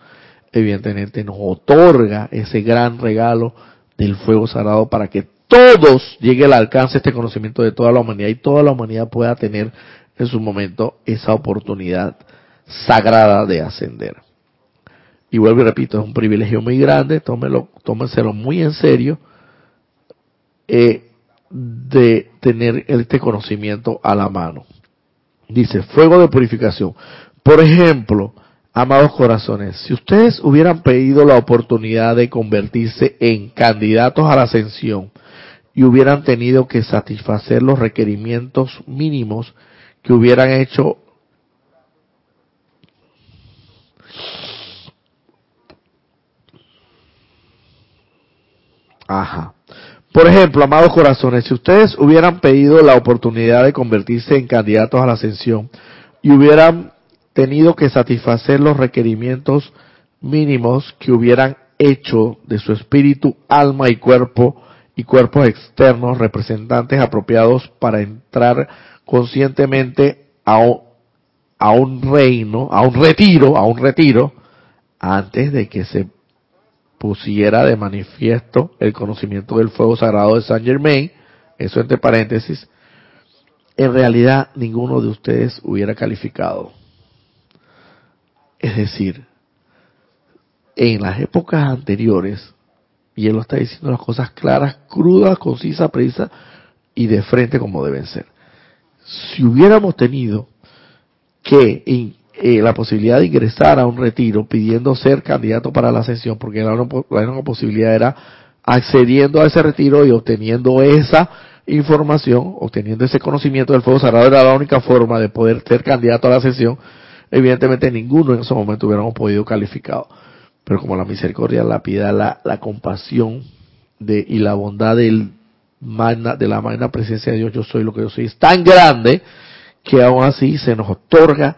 evidentemente nos otorga ese gran regalo del fuego sagrado para que todos llegue al alcance este conocimiento de toda la humanidad y toda la humanidad pueda tener en su momento esa oportunidad sagrada de ascender. Y vuelvo y repito, es un privilegio muy grande, tómelo, tómenselo muy en serio, eh, de tener este conocimiento a la mano. Dice, fuego de purificación. Por ejemplo, amados corazones, si ustedes hubieran pedido la oportunidad de convertirse en candidatos a la ascensión y hubieran tenido que satisfacer los requerimientos mínimos que hubieran hecho Ajá. Por ejemplo, amados corazones, si ustedes hubieran pedido la oportunidad de convertirse en candidatos a la ascensión y hubieran tenido que satisfacer los requerimientos mínimos que hubieran hecho de su espíritu, alma y cuerpo y cuerpos externos representantes apropiados para entrar conscientemente a un, a un reino, a un retiro, a un retiro, antes de que se pusiera de manifiesto el conocimiento del fuego sagrado de Saint Germain, eso entre paréntesis, en realidad ninguno de ustedes hubiera calificado. Es decir, en las épocas anteriores, y él lo está diciendo las cosas claras, crudas, concisas, precisas y de frente como deben ser. Si hubiéramos tenido que eh, la posibilidad de ingresar a un retiro pidiendo ser candidato para la ascensión, porque la única, posibilidad era accediendo a ese retiro y obteniendo esa información, obteniendo ese conocimiento del fuego sagrado, era la única forma de poder ser candidato a la ascensión. Evidentemente ninguno en ese momento hubiéramos podido calificado. Pero como la misericordia, la piedad, la, la compasión de, y la bondad del de la magna presencia de Dios, yo soy lo que yo soy, es tan grande que aún así se nos otorga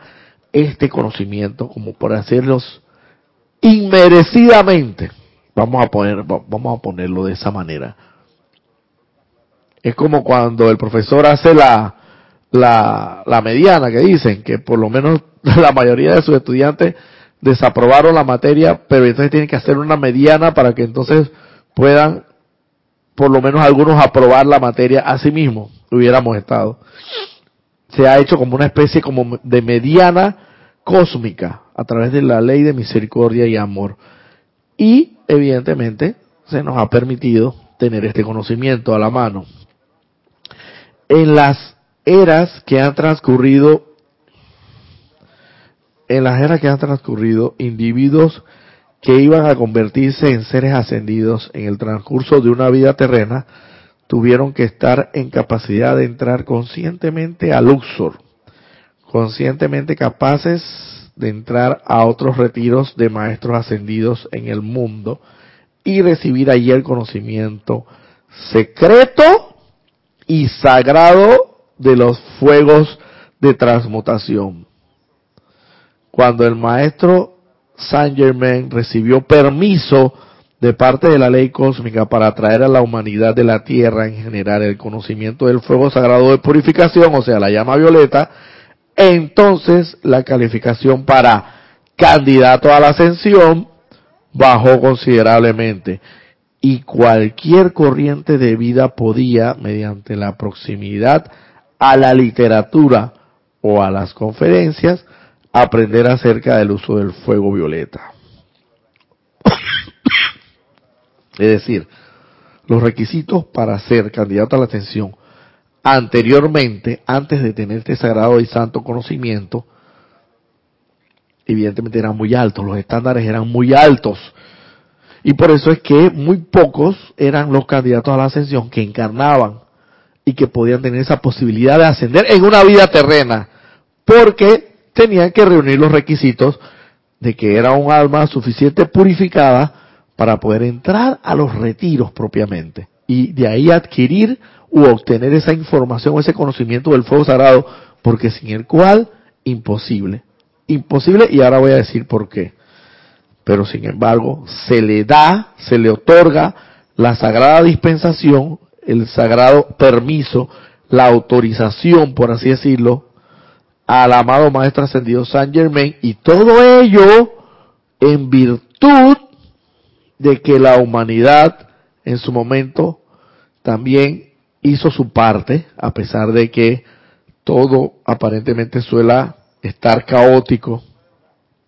este conocimiento como por hacerlos inmerecidamente. Vamos a poner, vamos a ponerlo de esa manera. Es como cuando el profesor hace la, la, la mediana que dicen que por lo menos la mayoría de sus estudiantes desaprobaron la materia, pero entonces tienen que hacer una mediana para que entonces puedan por lo menos algunos aprobar la materia a sí mismos, hubiéramos estado se ha hecho como una especie como de mediana cósmica a través de la ley de misericordia y amor. Y evidentemente se nos ha permitido tener este conocimiento a la mano. En las eras que han transcurrido, en las eras que han transcurrido, individuos que iban a convertirse en seres ascendidos en el transcurso de una vida terrena, tuvieron que estar en capacidad de entrar conscientemente a Luxor, conscientemente capaces de entrar a otros retiros de maestros ascendidos en el mundo y recibir allí el conocimiento secreto y sagrado de los fuegos de transmutación. Cuando el maestro Saint Germain recibió permiso de parte de la ley cósmica para traer a la humanidad de la Tierra en general el conocimiento del fuego sagrado de purificación, o sea, la llama violeta, entonces la calificación para candidato a la ascensión bajó considerablemente y cualquier corriente de vida podía, mediante la proximidad a la literatura o a las conferencias, aprender acerca del uso del fuego violeta. Es decir, los requisitos para ser candidato a la atención anteriormente, antes de tener este sagrado y santo conocimiento, evidentemente eran muy altos, los estándares eran muy altos. Y por eso es que muy pocos eran los candidatos a la ascensión que encarnaban y que podían tener esa posibilidad de ascender en una vida terrena, porque tenían que reunir los requisitos de que era un alma suficiente purificada para poder entrar a los retiros propiamente y de ahí adquirir u obtener esa información o ese conocimiento del fuego sagrado, porque sin el cual imposible. Imposible y ahora voy a decir por qué. Pero sin embargo, se le da, se le otorga la sagrada dispensación, el sagrado permiso, la autorización, por así decirlo, al amado Maestro Ascendido San Germain y todo ello en virtud de que la humanidad en su momento también hizo su parte, a pesar de que todo aparentemente suela estar caótico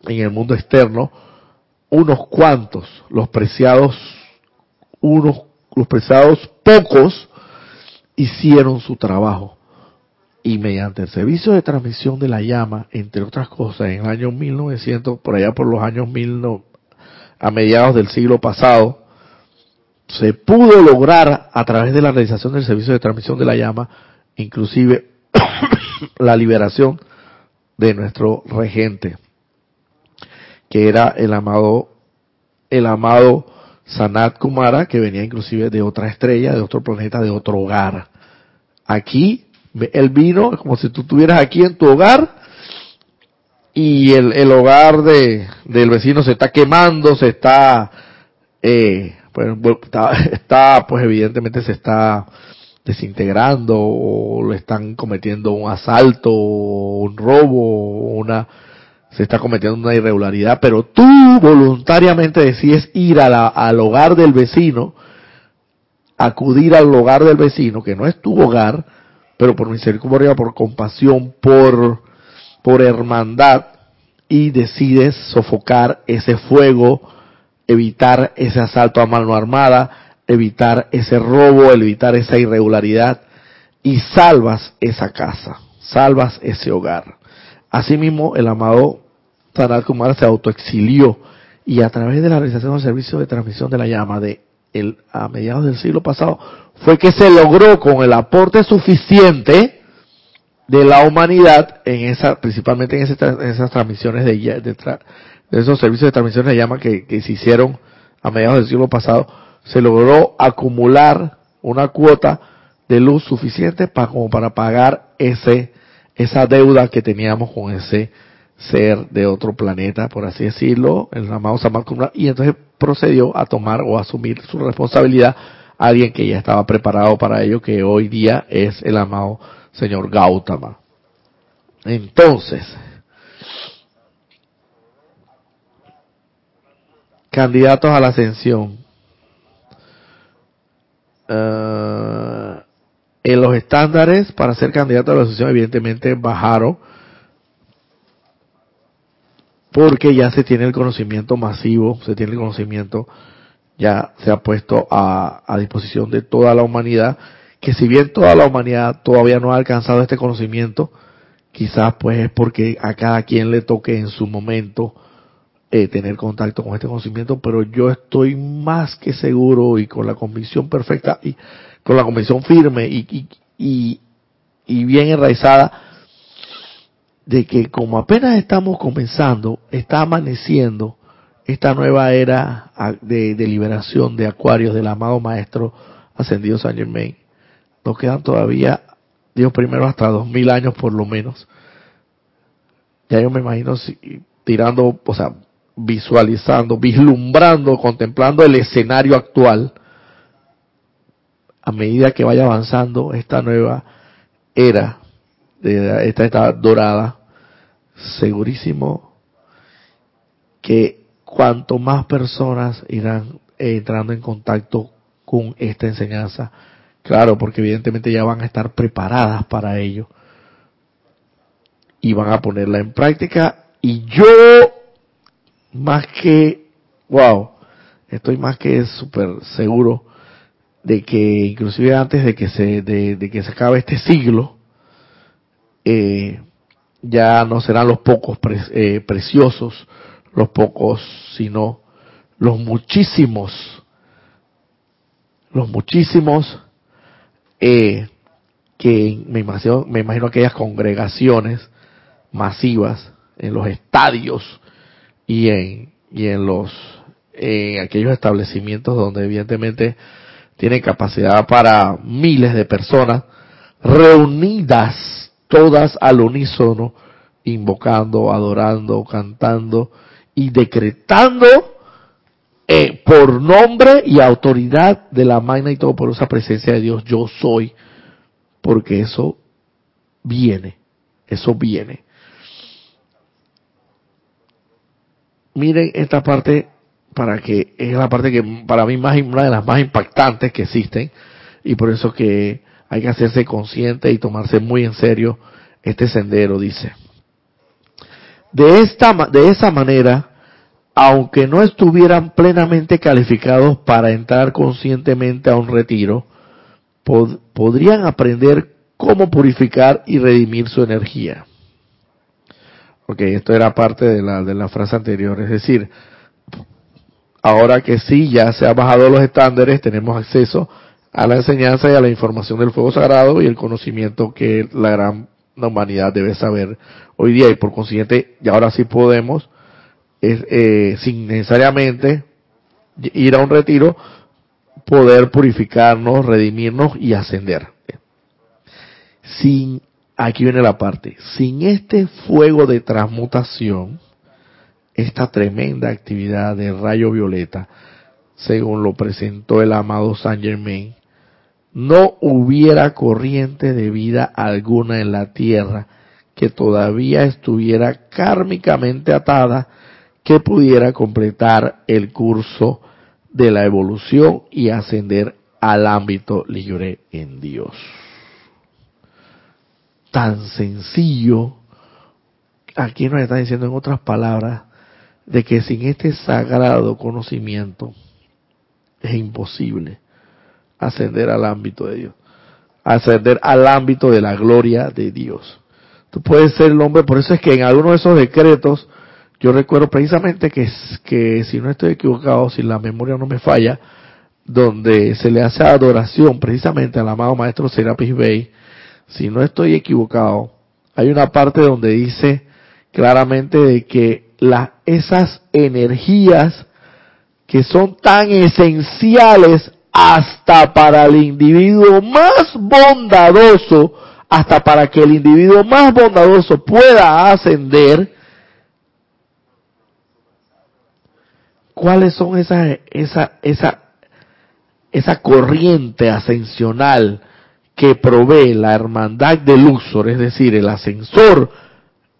en el mundo externo, unos cuantos, los preciados, unos, los preciados pocos, hicieron su trabajo. Y mediante el servicio de transmisión de la llama, entre otras cosas, en el año 1900, por allá por los años mil a mediados del siglo pasado, se pudo lograr a través de la realización del servicio de transmisión de la llama, inclusive la liberación de nuestro regente, que era el amado, el amado Sanat Kumara, que venía inclusive de otra estrella, de otro planeta, de otro hogar. Aquí, él vino como si tú estuvieras aquí en tu hogar y el, el hogar de, del vecino se está quemando, se está eh, pues está, pues evidentemente se está desintegrando o le están cometiendo un asalto un robo una se está cometiendo una irregularidad, pero tú voluntariamente decides ir al hogar del vecino, acudir al hogar del vecino, que no es tu hogar, pero por misericordia, por compasión, por, por hermandad, y decides sofocar ese fuego evitar ese asalto a mano armada, evitar ese robo, evitar esa irregularidad y salvas esa casa, salvas ese hogar. Asimismo, el amado Sanat Kumar se autoexilió y a través de la realización del servicio de transmisión de la llama de el, a mediados del siglo pasado fue que se logró con el aporte suficiente de la humanidad en esa, principalmente en, esas transmisiones de, de, de esos servicios de transmisión de llama que, se hicieron a mediados del siglo pasado, se logró acumular una cuota de luz suficiente para, como para pagar ese, esa deuda que teníamos con ese ser de otro planeta, por así decirlo, el amado Samar y entonces procedió a tomar o asumir su responsabilidad a alguien que ya estaba preparado para ello, que hoy día es el amado señor Gautama. Entonces, candidatos a la ascensión. Eh, en los estándares para ser candidato a la ascensión evidentemente bajaron porque ya se tiene el conocimiento masivo, se tiene el conocimiento, ya se ha puesto a, a disposición de toda la humanidad, que si bien toda la humanidad todavía no ha alcanzado este conocimiento, quizás pues es porque a cada quien le toque en su momento eh, tener contacto con este conocimiento, pero yo estoy más que seguro y con la convicción perfecta y con la convicción firme y, bien enraizada de que como apenas estamos comenzando, está amaneciendo esta nueva era de, de liberación de acuarios del amado maestro ascendido San Germain. Nos quedan todavía, Dios primero, hasta dos mil años por lo menos. Ya yo me imagino tirando, o sea, visualizando, vislumbrando, contemplando el escenario actual, a medida que vaya avanzando esta nueva era, esta etapa dorada, segurísimo que cuanto más personas irán entrando en contacto con esta enseñanza, claro, porque evidentemente ya van a estar preparadas para ello. Y van a ponerla en práctica. Y yo, más que, wow, estoy más que súper seguro de que inclusive antes de que se, de, que se acabe este siglo, eh, ya no serán los pocos eh, preciosos, los pocos, sino los muchísimos, los muchísimos eh, que me imagino, me imagino aquellas congregaciones masivas en los estadios y en, y en los aquellos establecimientos donde evidentemente tiene capacidad para miles de personas reunidas todas al unísono invocando, adorando, cantando y decretando eh, por nombre y autoridad de la magna y todo por esa presencia de Dios yo soy porque eso viene, eso viene. Miren esta parte para que es la parte que para mí más una de las más impactantes que existen y por eso que hay que hacerse consciente y tomarse muy en serio este sendero, dice. De esta de esa manera, aunque no estuvieran plenamente calificados para entrar conscientemente a un retiro, podrían aprender cómo purificar y redimir su energía. Ok, esto era parte de la, de la frase anterior, es decir, ahora que sí ya se han bajado los estándares, tenemos acceso a la enseñanza y a la información del fuego sagrado y el conocimiento que la gran humanidad debe saber hoy día y por consiguiente y ahora sí podemos eh, sin necesariamente ir a un retiro poder purificarnos, redimirnos y ascender. Sin, aquí viene la parte, sin este fuego de transmutación, esta tremenda actividad de rayo violeta, según lo presentó el amado Saint Germain, no hubiera corriente de vida alguna en la tierra que todavía estuviera kármicamente atada que pudiera completar el curso de la evolución y ascender al ámbito libre en Dios. Tan sencillo, aquí nos está diciendo en otras palabras, de que sin este sagrado conocimiento es imposible ascender al ámbito de Dios, ascender al ámbito de la gloria de Dios. Tú puedes ser el hombre, por eso es que en algunos de esos decretos yo recuerdo precisamente que, que si no estoy equivocado, si la memoria no me falla, donde se le hace adoración precisamente al amado maestro Serapis Bey, si no estoy equivocado, hay una parte donde dice claramente de que la, esas energías que son tan esenciales hasta para el individuo más bondadoso, hasta para que el individuo más bondadoso pueda ascender, cuáles son esas, esa, esa, esa corriente ascensional que provee la hermandad de Luxor, es decir, el ascensor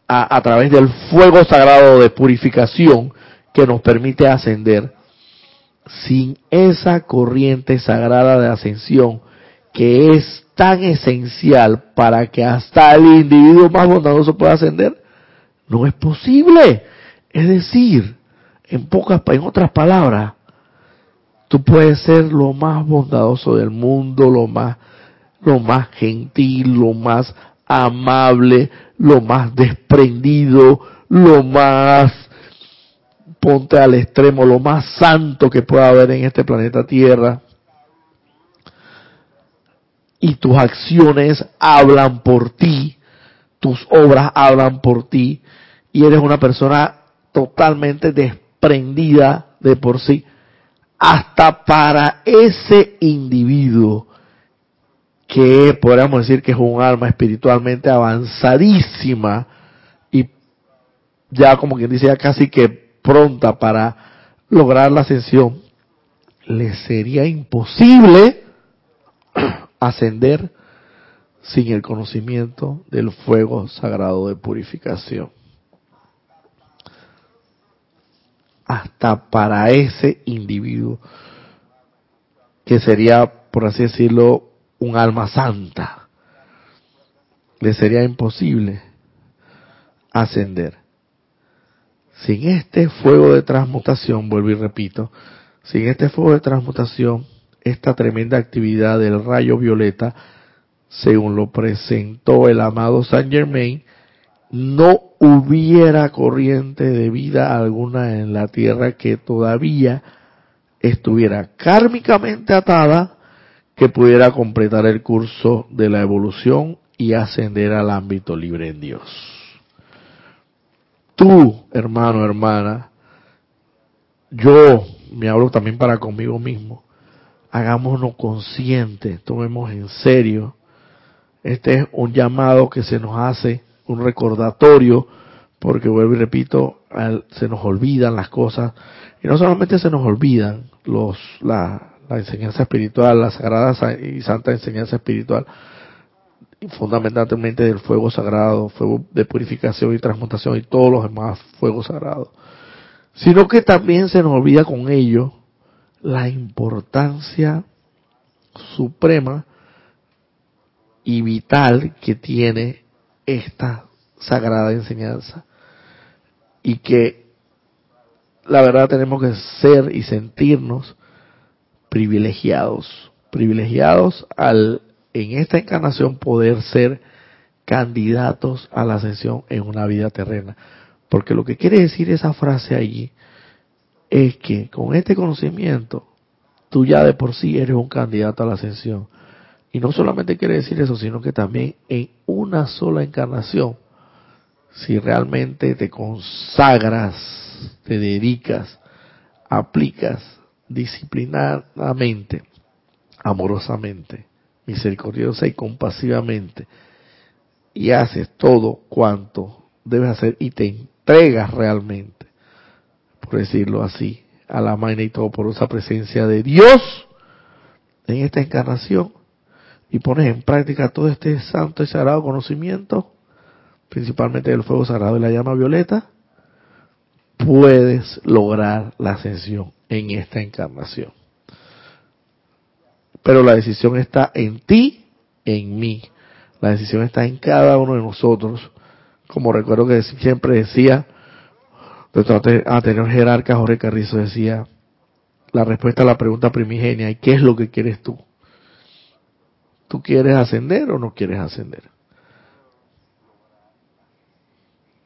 a, a través del fuego sagrado de purificación que nos permite ascender, sin esa corriente sagrada de ascensión que es tan esencial para que hasta el individuo más bondadoso pueda ascender, no es posible. Es decir, en pocas, en otras palabras, tú puedes ser lo más bondadoso del mundo, lo más, lo más gentil, lo más amable, lo más desprendido, lo más, ponte al extremo, lo más santo que pueda haber en este planeta Tierra. Y tus acciones hablan por ti, tus obras hablan por ti, y eres una persona totalmente desprendida prendida de por sí, hasta para ese individuo que podríamos decir que es un alma espiritualmente avanzadísima y ya como quien dice ya casi que pronta para lograr la ascensión, le sería imposible ascender sin el conocimiento del fuego sagrado de purificación. Hasta para ese individuo, que sería, por así decirlo, un alma santa. Le sería imposible ascender sin este fuego de transmutación, vuelvo y repito, sin este fuego de transmutación, esta tremenda actividad del rayo violeta, según lo presentó el amado Saint Germain, no hubiera corriente de vida alguna en la Tierra que todavía estuviera kármicamente atada que pudiera completar el curso de la evolución y ascender al ámbito libre en Dios. Tú, hermano, hermana, yo me hablo también para conmigo mismo, hagámonos conscientes, tomemos en serio. Este es un llamado que se nos hace, un recordatorio, porque vuelvo y repito, se nos olvidan las cosas, y no solamente se nos olvidan los, la, la enseñanza espiritual, la sagrada y santa enseñanza espiritual, fundamentalmente del fuego sagrado, fuego de purificación y transmutación y todos los demás fuegos sagrados, sino que también se nos olvida con ello la importancia suprema y vital que tiene esta sagrada enseñanza y que la verdad tenemos que ser y sentirnos privilegiados, privilegiados al en esta encarnación poder ser candidatos a la ascensión en una vida terrena. Porque lo que quiere decir esa frase allí es que con este conocimiento tú ya de por sí eres un candidato a la ascensión. Y no solamente quiere decir eso, sino que también en una sola encarnación, si realmente te consagras, te dedicas, aplicas disciplinadamente, amorosamente, misericordiosa y compasivamente, y haces todo cuanto debes hacer y te entregas realmente, por decirlo así, a la magna y esa presencia de Dios en esta encarnación y pones en práctica todo este santo y sagrado conocimiento, principalmente del fuego sagrado y la llama violeta, puedes lograr la ascensión en esta encarnación. Pero la decisión está en ti, en mí. La decisión está en cada uno de nosotros. Como recuerdo que siempre decía, nuestro anterior jerarca Jorge Carrizo decía, la respuesta a la pregunta primigenia, ¿y qué es lo que quieres tú? ¿Tú quieres ascender o no quieres ascender?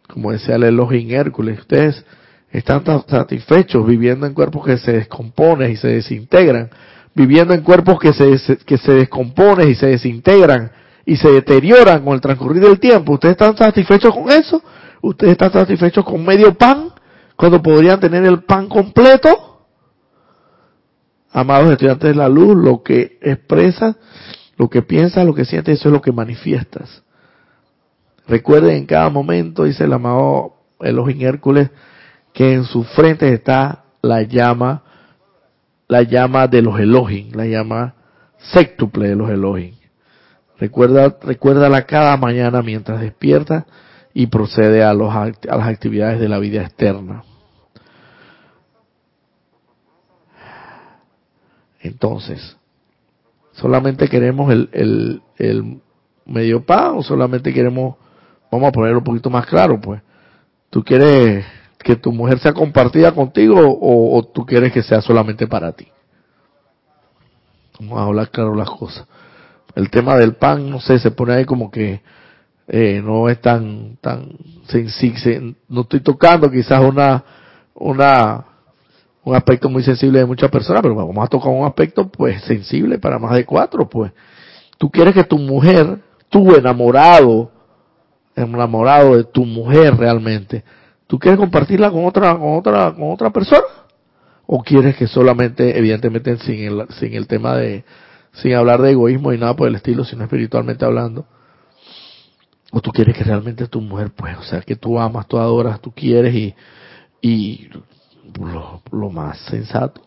Como decía el Elohim Hércules, ustedes están satisfechos viviendo en cuerpos que se descomponen y se desintegran, viviendo en cuerpos que se, que se descomponen y se desintegran y se deterioran con el transcurrir del tiempo. ¿Ustedes están satisfechos con eso? ¿Ustedes están satisfechos con medio pan cuando podrían tener el pan completo? Amados estudiantes de la luz, lo que expresas, lo que piensas, lo que sientes, eso es lo que manifiestas. Recuerden en cada momento, dice el amado Elohim Hércules, que en su frente está la llama, la llama de los Elohim, la llama sextuple de los Elohim. Recuerda, recuérdala cada mañana mientras despierta y procede a, los, a las actividades de la vida externa. Entonces, ¿solamente queremos el, el, el medio pan o solamente queremos, vamos a ponerlo un poquito más claro, pues, tú quieres que tu mujer sea compartida contigo o, tú quieres que sea solamente para ti. Vamos a hablar claro las cosas. El tema del pan, no sé, se pone ahí como que eh, no es tan tan sensible. No estoy tocando quizás una una un aspecto muy sensible de muchas personas, pero vamos a tocar un aspecto pues sensible para más de cuatro, pues. Tú quieres que tu mujer, tu enamorado, enamorado de tu mujer realmente, ¿Tú quieres compartirla con otra, con otra, con otra persona? ¿O quieres que solamente, evidentemente, sin el, sin el tema de, sin hablar de egoísmo y nada por el estilo, sino espiritualmente hablando? ¿O tú quieres que realmente tu mujer, pues, o sea, que tú amas, tú adoras, tú quieres y, y lo, más sensato,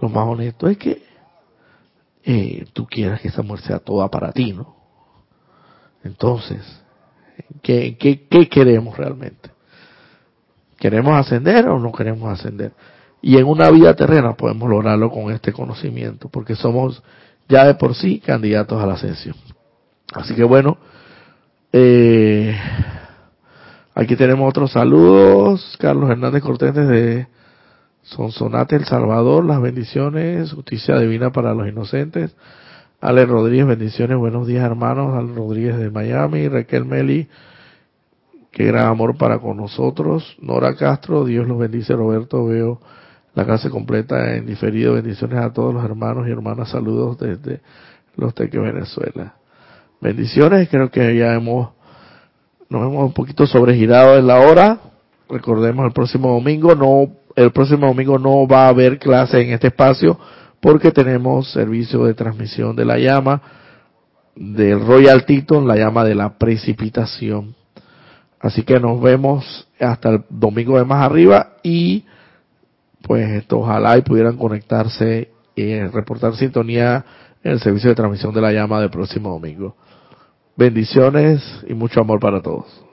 lo más honesto es que eh, tú quieras que esa mujer sea toda para ti, ¿no? Entonces, ¿qué, qué, qué queremos realmente? ¿Queremos ascender o no queremos ascender? Y en una vida terrena podemos lograrlo con este conocimiento, porque somos ya de por sí candidatos a la ascensión. Así que bueno, eh, Aquí tenemos otros saludos. Carlos Hernández Cortés desde Sonsonate, El Salvador. Las bendiciones, justicia divina para los inocentes. Ale Rodríguez, bendiciones, buenos días hermanos. Ale Rodríguez de Miami. Raquel Meli, qué gran amor para con nosotros. Nora Castro, Dios los bendice. Roberto, veo la clase completa en diferido. Bendiciones a todos los hermanos y hermanas. Saludos desde Los Teques, Venezuela. Bendiciones, creo que ya hemos nos hemos un poquito sobregirado en la hora. Recordemos el próximo domingo no el próximo domingo no va a haber clase en este espacio porque tenemos servicio de transmisión de la llama del Royal Teton, la llama de la precipitación. Así que nos vemos hasta el domingo de más arriba y pues esto, ojalá y pudieran conectarse y reportar sintonía en el servicio de transmisión de la llama del próximo domingo. Bendiciones y mucho amor para todos.